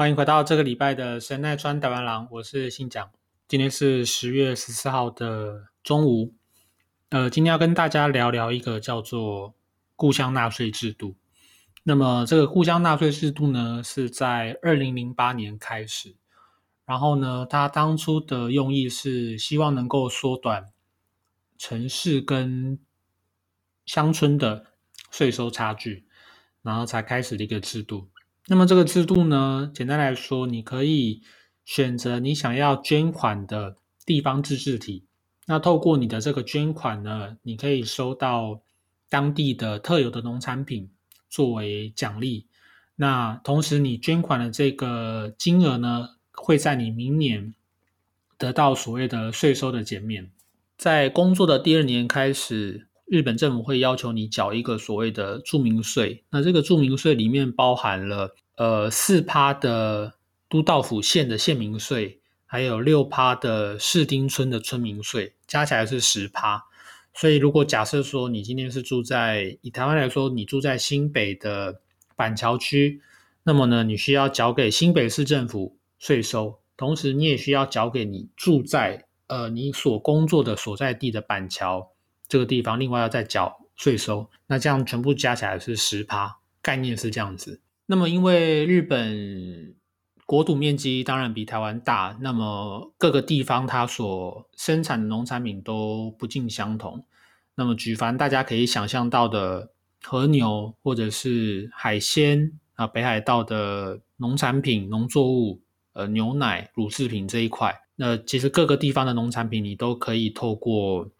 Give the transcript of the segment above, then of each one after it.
欢迎回到这个礼拜的神奈川台湾郎，我是信讲。今天是十月十四号的中午，呃，今天要跟大家聊聊一个叫做故乡纳税制度。那么这个故乡纳税制度呢，是在二零零八年开始，然后呢，它当初的用意是希望能够缩短城市跟乡村的税收差距，然后才开始的一个制度。那么这个制度呢，简单来说，你可以选择你想要捐款的地方自治体。那透过你的这个捐款呢，你可以收到当地的特有的农产品作为奖励。那同时，你捐款的这个金额呢，会在你明年得到所谓的税收的减免。在工作的第二年开始。日本政府会要求你缴一个所谓的住民税，那这个住民税里面包含了呃四趴的都道府县的县民税，还有六趴的市町村的村民税，加起来是十趴。所以如果假设说你今天是住在以台湾来说，你住在新北的板桥区，那么呢，你需要缴给新北市政府税收，同时你也需要缴给你住在呃你所工作的所在地的板桥。这个地方另外要再缴税收，那这样全部加起来是十趴，概念是这样子。那么因为日本国土面积当然比台湾大，那么各个地方它所生产的农产品都不尽相同。那么举凡大家可以想象到的和牛或者是海鲜啊，北海道的农产品、农作物、呃牛奶、乳制品这一块，那其实各个地方的农产品你都可以透过。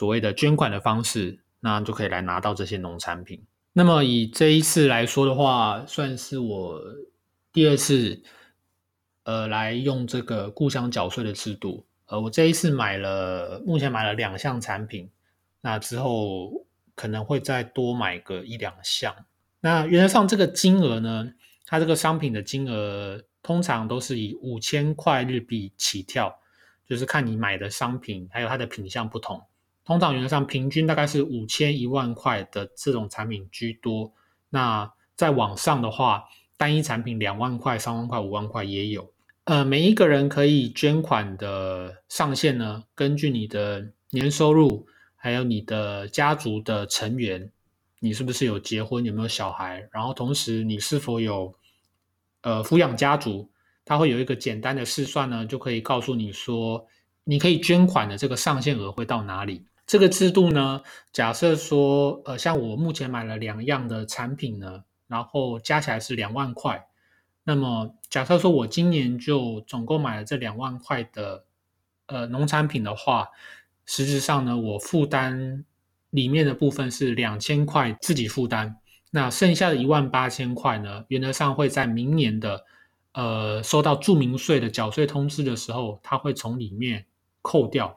所谓的捐款的方式，那就可以来拿到这些农产品。那么以这一次来说的话，算是我第二次，呃，来用这个故乡缴税的制度。呃，我这一次买了，目前买了两项产品，那之后可能会再多买个一两项。那原则上这个金额呢，它这个商品的金额通常都是以五千块日币起跳，就是看你买的商品还有它的品相不同。通常原则上平均大概是五千一万块的这种产品居多。那在网上的话，单一产品两万块、三万块、五万块也有。呃，每一个人可以捐款的上限呢，根据你的年收入，还有你的家族的成员，你是不是有结婚，有没有小孩，然后同时你是否有呃抚养家族，它会有一个简单的试算呢，就可以告诉你说，你可以捐款的这个上限额会到哪里。这个制度呢，假设说，呃，像我目前买了两样的产品呢，然后加起来是两万块。那么，假设说我今年就总共买了这两万块的呃农产品的话，实质上呢，我负担里面的部分是两千块自己负担，那剩下的一万八千块呢，原则上会在明年的呃收到住民税的缴税通知的时候，它会从里面扣掉。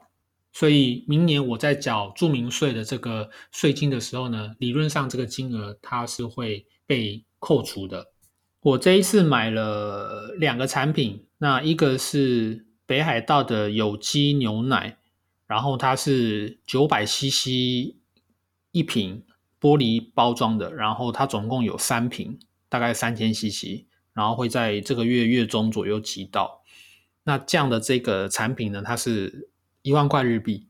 所以明年我在缴住民税的这个税金的时候呢，理论上这个金额它是会被扣除的。我这一次买了两个产品，那一个是北海道的有机牛奶，然后它是九百 CC 一瓶玻璃包装的，然后它总共有三瓶，大概三千 CC，然后会在这个月月中左右寄到。那这样的这个产品呢，它是。一万块日币，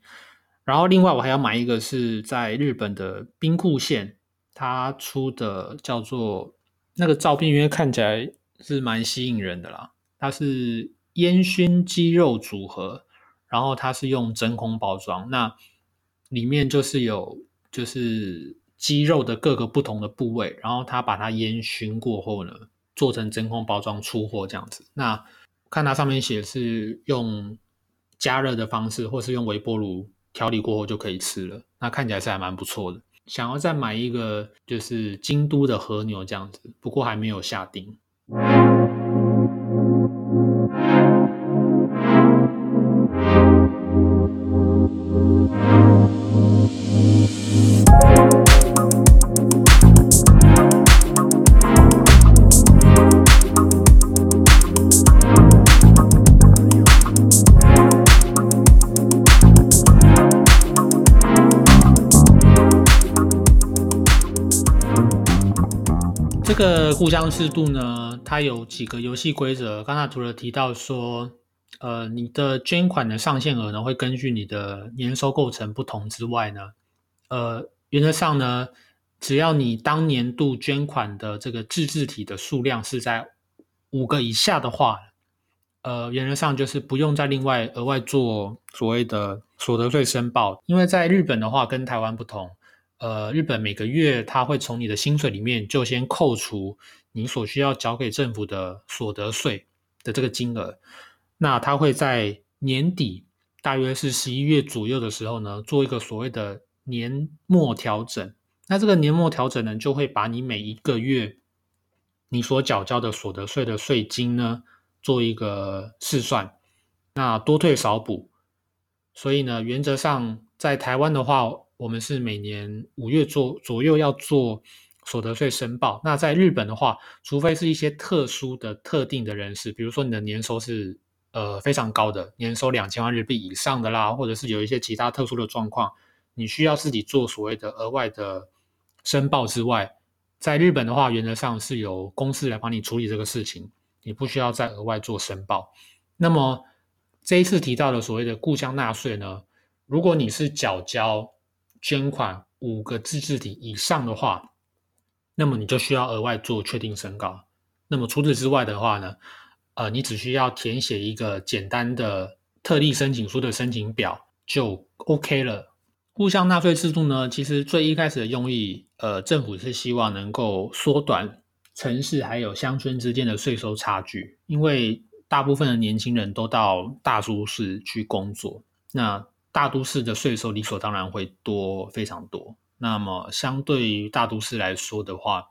然后另外我还要买一个是在日本的兵库县，它出的叫做那个照片，因为看起来是蛮吸引人的啦。它是烟熏鸡肉组合，然后它是用真空包装，那里面就是有就是鸡肉的各个不同的部位，然后它把它烟熏过后呢，做成真空包装出货这样子。那看它上面写是用加热的方式，或是用微波炉调理过后就可以吃了。那看起来是还蛮不错的。想要再买一个就是京都的和牛这样子，不过还没有下定。这个故乡制度呢，它有几个游戏规则。刚才除了提到说，呃，你的捐款的上限额呢，会根据你的年收构成不同之外呢，呃，原则上呢，只要你当年度捐款的这个自治体的数量是在五个以下的话，呃，原则上就是不用再另外额外做所谓的所得税申报。因为在日本的话，跟台湾不同。呃，日本每个月他会从你的薪水里面就先扣除你所需要缴给政府的所得税的这个金额，那他会在年底，大约是十一月左右的时候呢，做一个所谓的年末调整。那这个年末调整呢，就会把你每一个月你所缴交的所得税的税金呢，做一个试算，那多退少补。所以呢，原则上在台湾的话。我们是每年五月做左右要做所得税申报。那在日本的话，除非是一些特殊的、特定的人士，比如说你的年收是呃非常高的，年收两千万日币以上的啦，或者是有一些其他特殊的状况，你需要自己做所谓的额外的申报之外，在日本的话，原则上是由公司来帮你处理这个事情，你不需要再额外做申报。那么这一次提到的所谓的故乡纳税呢，如果你是缴交捐款五个自治体以上的话，那么你就需要额外做确定申告。那么除此之外的话呢，呃，你只需要填写一个简单的特例申请书的申请表就 OK 了。互相纳税制度呢，其实最一开始的用意，呃，政府是希望能够缩短城市还有乡村之间的税收差距，因为大部分的年轻人都到大都市去工作，那。大都市的税收理所当然会多非常多。那么，相对于大都市来说的话，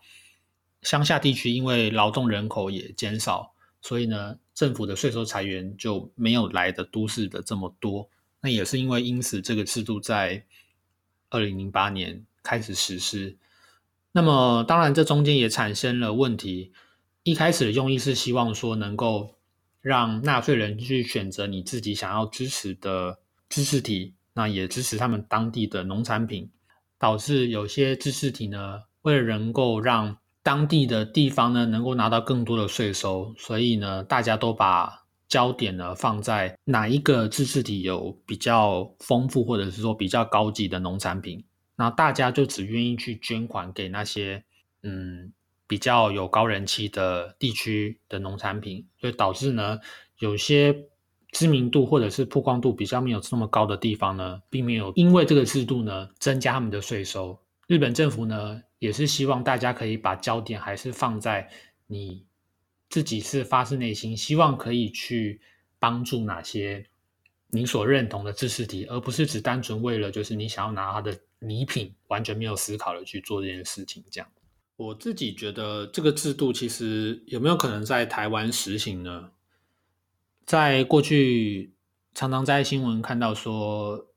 乡下地区因为劳动人口也减少，所以呢，政府的税收裁员就没有来的都市的这么多。那也是因为因此，这个制度在二零零八年开始实施。那么，当然这中间也产生了问题。一开始的用意是希望说，能够让纳税人去选择你自己想要支持的。知识体，那也支持他们当地的农产品，导致有些知识体呢，为了能够让当地的地方呢能够拿到更多的税收，所以呢，大家都把焦点呢放在哪一个知识体有比较丰富或者是说比较高级的农产品，那大家就只愿意去捐款给那些嗯比较有高人气的地区的农产品，所以导致呢有些。知名度或者是曝光度比较没有这么高的地方呢，并没有因为这个制度呢增加他们的税收。日本政府呢也是希望大家可以把焦点还是放在你自己是发自内心希望可以去帮助哪些你所认同的知识体，而不是只单纯为了就是你想要拿他的礼品，完全没有思考的去做这件事情。这样，我自己觉得这个制度其实有没有可能在台湾实行呢？在过去，常常在新闻看到说，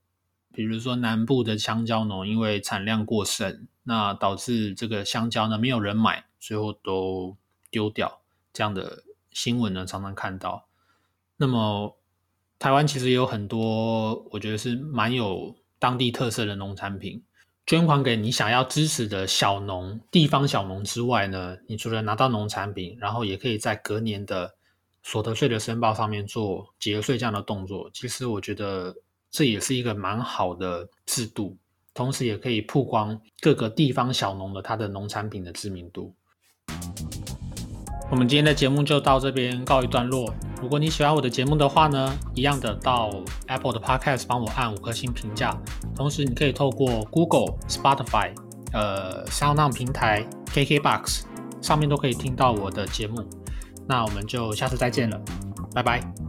比如说南部的香蕉农因为产量过剩，那导致这个香蕉呢没有人买，最后都丢掉。这样的新闻呢常常看到。那么台湾其实有很多，我觉得是蛮有当地特色的农产品，捐款给你想要支持的小农、地方小农之外呢，你除了拿到农产品，然后也可以在隔年的。所得税的申报上面做节税这样的动作，其实我觉得这也是一个蛮好的制度，同时也可以曝光各个地方小农的他的农产品的知名度。我们今天的节目就到这边告一段落。如果你喜欢我的节目的话呢，一样的到 Apple 的 Podcast 帮我按五颗星评价。同时，你可以透过 Google、Spotify、呃 SoundOn 平台、KKBox 上面都可以听到我的节目。那我们就下次再见了，拜拜。